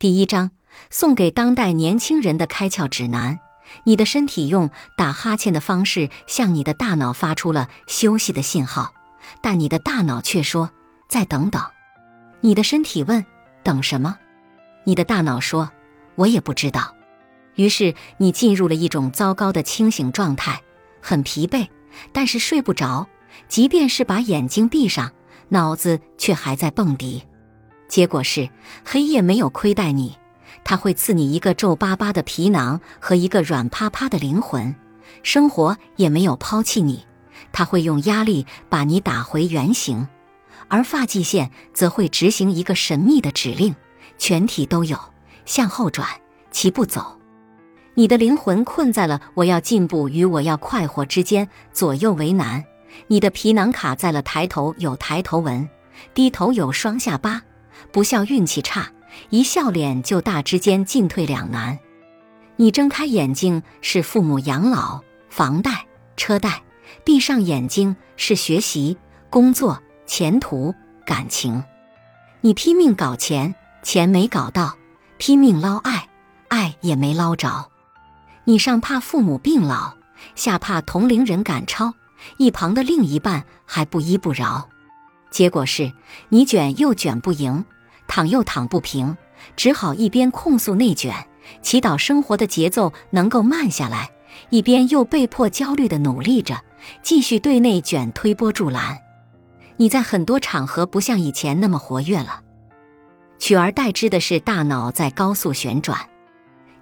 第一章送给当代年轻人的开窍指南。你的身体用打哈欠的方式向你的大脑发出了休息的信号，但你的大脑却说：“再等等。”你的身体问：“等什么？”你的大脑说：“我也不知道。”于是你进入了一种糟糕的清醒状态，很疲惫，但是睡不着。即便是把眼睛闭上，脑子却还在蹦迪。结果是，黑夜没有亏待你，它会赐你一个皱巴巴的皮囊和一个软趴趴的灵魂；生活也没有抛弃你，它会用压力把你打回原形；而发际线则会执行一个神秘的指令：全体都有，向后转，齐步走。你的灵魂困在了我要进步与我要快活之间，左右为难。你的皮囊卡在了抬头有抬头纹，低头有双下巴，不笑运气差，一笑脸就大之间进退两难。你睁开眼睛是父母养老、房贷、车贷，闭上眼睛是学习、工作、前途、感情。你拼命搞钱，钱没搞到；拼命捞爱，爱也没捞着。你上怕父母病老，下怕同龄人赶超。一旁的另一半还不依不饶，结果是你卷又卷不赢，躺又躺不平，只好一边控诉内卷，祈祷生活的节奏能够慢下来，一边又被迫焦虑的努力着，继续对内卷推波助澜。你在很多场合不像以前那么活跃了，取而代之的是大脑在高速旋转，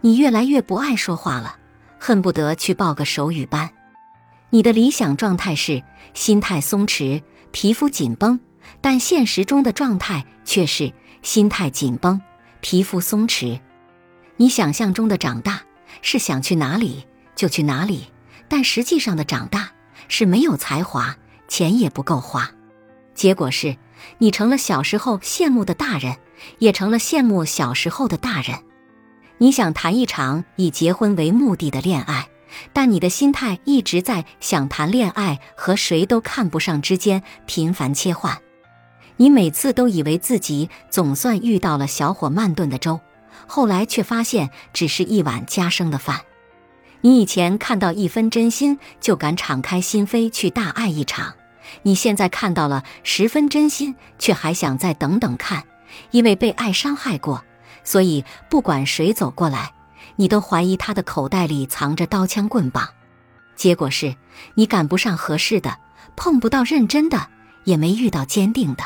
你越来越不爱说话了，恨不得去报个手语班。你的理想状态是心态松弛、皮肤紧绷，但现实中的状态却是心态紧绷、皮肤松弛。你想象中的长大是想去哪里就去哪里，但实际上的长大是没有才华，钱也不够花。结果是你成了小时候羡慕的大人，也成了羡慕小时候的大人。你想谈一场以结婚为目的的恋爱。但你的心态一直在想谈恋爱和谁都看不上之间频繁切换，你每次都以为自己总算遇到了小火慢炖的粥，后来却发现只是一碗加生的饭。你以前看到一分真心就敢敞开心扉去大爱一场，你现在看到了十分真心却还想再等等看，因为被爱伤害过，所以不管谁走过来。你都怀疑他的口袋里藏着刀枪棍棒，结果是你赶不上合适的，碰不到认真的，也没遇到坚定的。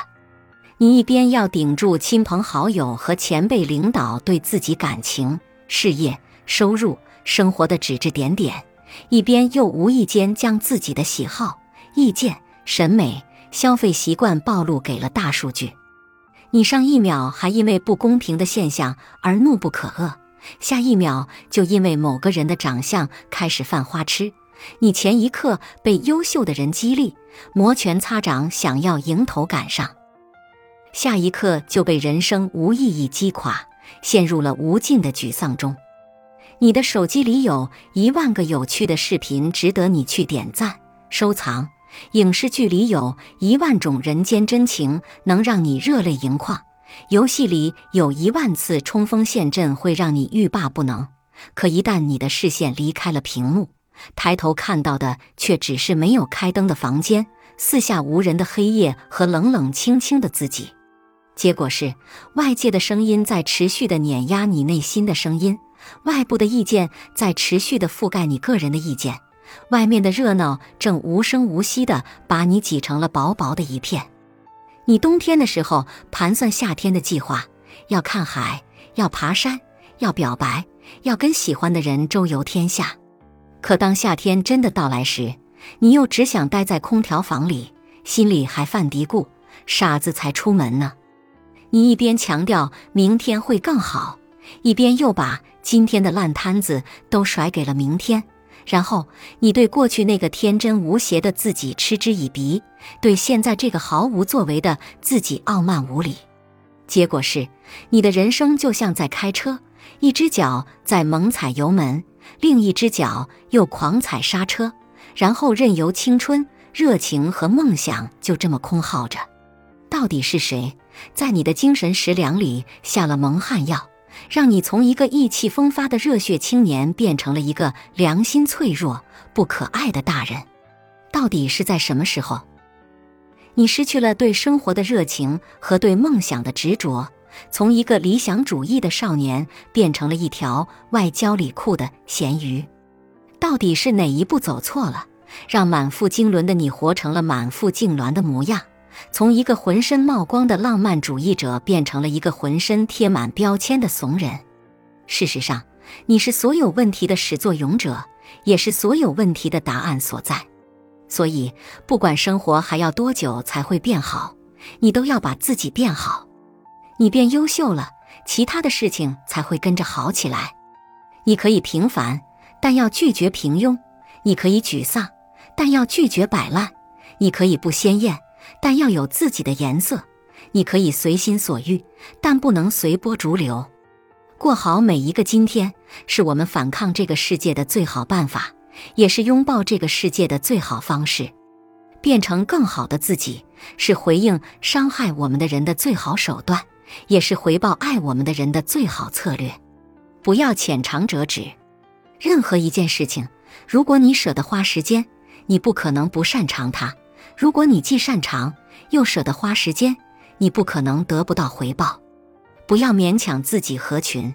你一边要顶住亲朋好友和前辈领导对自己感情、事业、收入、生活的指指点点，一边又无意间将自己的喜好、意见、审美、消费习惯暴露给了大数据。你上一秒还因为不公平的现象而怒不可遏。下一秒就因为某个人的长相开始犯花痴，你前一刻被优秀的人激励，摩拳擦掌想要迎头赶上，下一刻就被人生无意义击垮，陷入了无尽的沮丧中。你的手机里有一万个有趣的视频值得你去点赞收藏，影视剧里有一万种人间真情能让你热泪盈眶。游戏里有一万次冲锋陷阵会让你欲罢不能，可一旦你的视线离开了屏幕，抬头看到的却只是没有开灯的房间、四下无人的黑夜和冷冷清清的自己。结果是，外界的声音在持续的碾压你内心的声音，外部的意见在持续的覆盖你个人的意见，外面的热闹正无声无息的把你挤成了薄薄的一片。你冬天的时候盘算夏天的计划，要看海，要爬山，要表白，要跟喜欢的人周游天下。可当夏天真的到来时，你又只想待在空调房里，心里还犯嘀咕：傻子才出门呢。你一边强调明天会更好，一边又把今天的烂摊子都甩给了明天。然后你对过去那个天真无邪的自己嗤之以鼻，对现在这个毫无作为的自己傲慢无礼。结果是，你的人生就像在开车，一只脚在猛踩油门，另一只脚又狂踩刹车，然后任由青春、热情和梦想就这么空耗着。到底是谁在你的精神食粮里下了蒙汗药，让你从一个意气风发的热血青年变成了一个良心脆弱、不可爱的大人？到底是在什么时候？你失去了对生活的热情和对梦想的执着，从一个理想主义的少年变成了一条外焦里酷的咸鱼。到底是哪一步走错了，让满腹经纶的你活成了满腹痉挛的模样？从一个浑身冒光的浪漫主义者变成了一个浑身贴满标签的怂人。事实上，你是所有问题的始作俑者，也是所有问题的答案所在。所以，不管生活还要多久才会变好，你都要把自己变好。你变优秀了，其他的事情才会跟着好起来。你可以平凡，但要拒绝平庸；你可以沮丧，但要拒绝摆烂；你可以不鲜艳，但要有自己的颜色；你可以随心所欲，但不能随波逐流。过好每一个今天，是我们反抗这个世界的最好办法。也是拥抱这个世界的最好方式，变成更好的自己，是回应伤害我们的人的最好手段，也是回报爱我们的人的最好策略。不要浅尝辄止。任何一件事情，如果你舍得花时间，你不可能不擅长它；如果你既擅长又舍得花时间，你不可能得不到回报。不要勉强自己合群。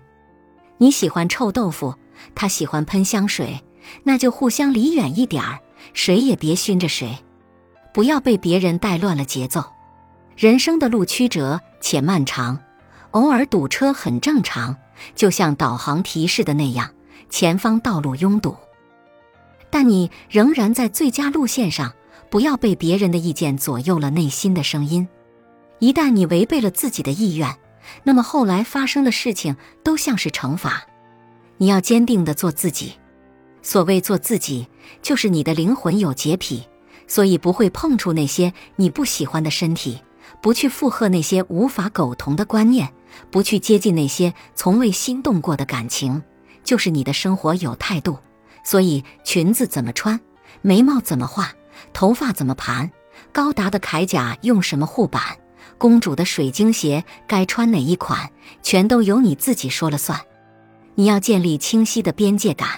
你喜欢臭豆腐，他喜欢喷香水。那就互相离远一点儿，谁也别熏着谁，不要被别人带乱了节奏。人生的路曲折且漫长，偶尔堵车很正常，就像导航提示的那样，前方道路拥堵。但你仍然在最佳路线上，不要被别人的意见左右了内心的声音。一旦你违背了自己的意愿，那么后来发生的事情都像是惩罚。你要坚定地做自己。所谓做自己，就是你的灵魂有洁癖，所以不会碰触那些你不喜欢的身体，不去附和那些无法苟同的观念，不去接近那些从未心动过的感情。就是你的生活有态度，所以裙子怎么穿，眉毛怎么画，头发怎么盘，高达的铠甲用什么护板，公主的水晶鞋该穿哪一款，全都由你自己说了算。你要建立清晰的边界感。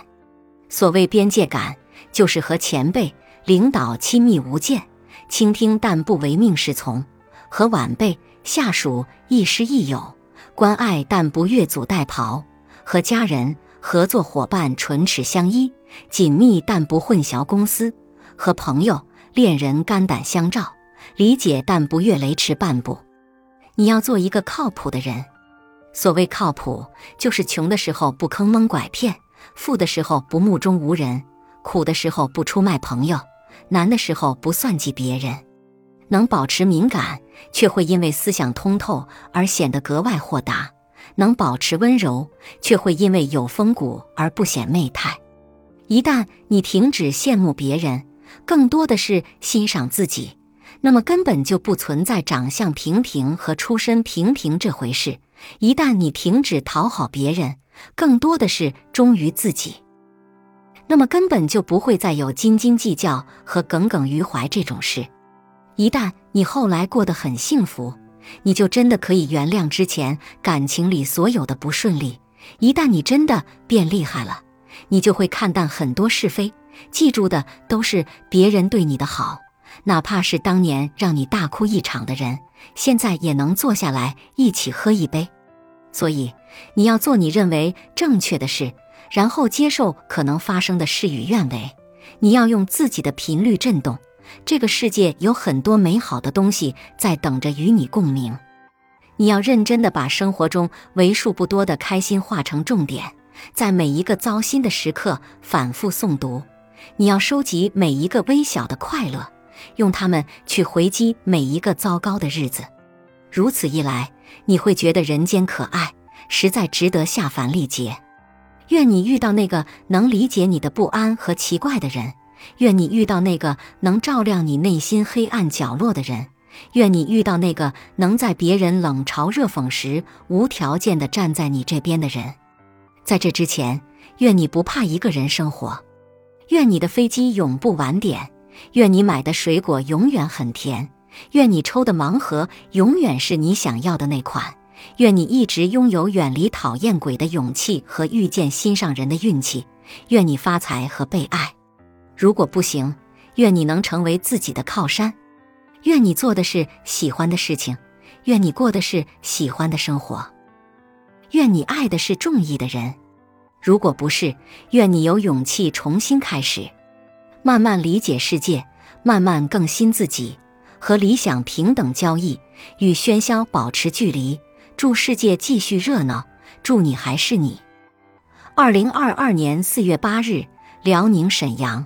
所谓边界感，就是和前辈、领导亲密无间，倾听但不唯命是从；和晚辈、下属亦师亦友，关爱但不越俎代庖；和家人、合作伙伴唇齿相依，紧密但不混淆公私；和朋友、恋人肝胆相照，理解但不越雷池半步。你要做一个靠谱的人。所谓靠谱，就是穷的时候不坑蒙拐骗。富的时候不目中无人，苦的时候不出卖朋友，难的时候不算计别人，能保持敏感，却会因为思想通透而显得格外豁达；能保持温柔，却会因为有风骨而不显媚态。一旦你停止羡慕别人，更多的是欣赏自己，那么根本就不存在长相平平和出身平平这回事。一旦你停止讨好别人，更多的是忠于自己，那么根本就不会再有斤斤计较和耿耿于怀这种事。一旦你后来过得很幸福，你就真的可以原谅之前感情里所有的不顺利。一旦你真的变厉害了，你就会看淡很多是非，记住的都是别人对你的好，哪怕是当年让你大哭一场的人，现在也能坐下来一起喝一杯。所以，你要做你认为正确的事，然后接受可能发生的事与愿违。你要用自己的频率震动，这个世界有很多美好的东西在等着与你共鸣。你要认真的把生活中为数不多的开心化成重点，在每一个糟心的时刻反复诵读。你要收集每一个微小的快乐，用它们去回击每一个糟糕的日子。如此一来。你会觉得人间可爱，实在值得下凡历劫。愿你遇到那个能理解你的不安和奇怪的人，愿你遇到那个能照亮你内心黑暗角落的人，愿你遇到那个能在别人冷嘲热讽时无条件的站在你这边的人。在这之前，愿你不怕一个人生活，愿你的飞机永不晚点，愿你买的水果永远很甜。愿你抽的盲盒永远是你想要的那款，愿你一直拥有远离讨厌鬼的勇气和遇见心上人的运气。愿你发财和被爱。如果不行，愿你能成为自己的靠山。愿你做的是喜欢的事情，愿你过的是喜欢的生活。愿你爱的是中意的人。如果不是，愿你有勇气重新开始，慢慢理解世界，慢慢更新自己，和理想平等交易，与喧嚣保持距离。祝世界继续热闹，祝你还是你。二零二二年四月八日，辽宁沈阳。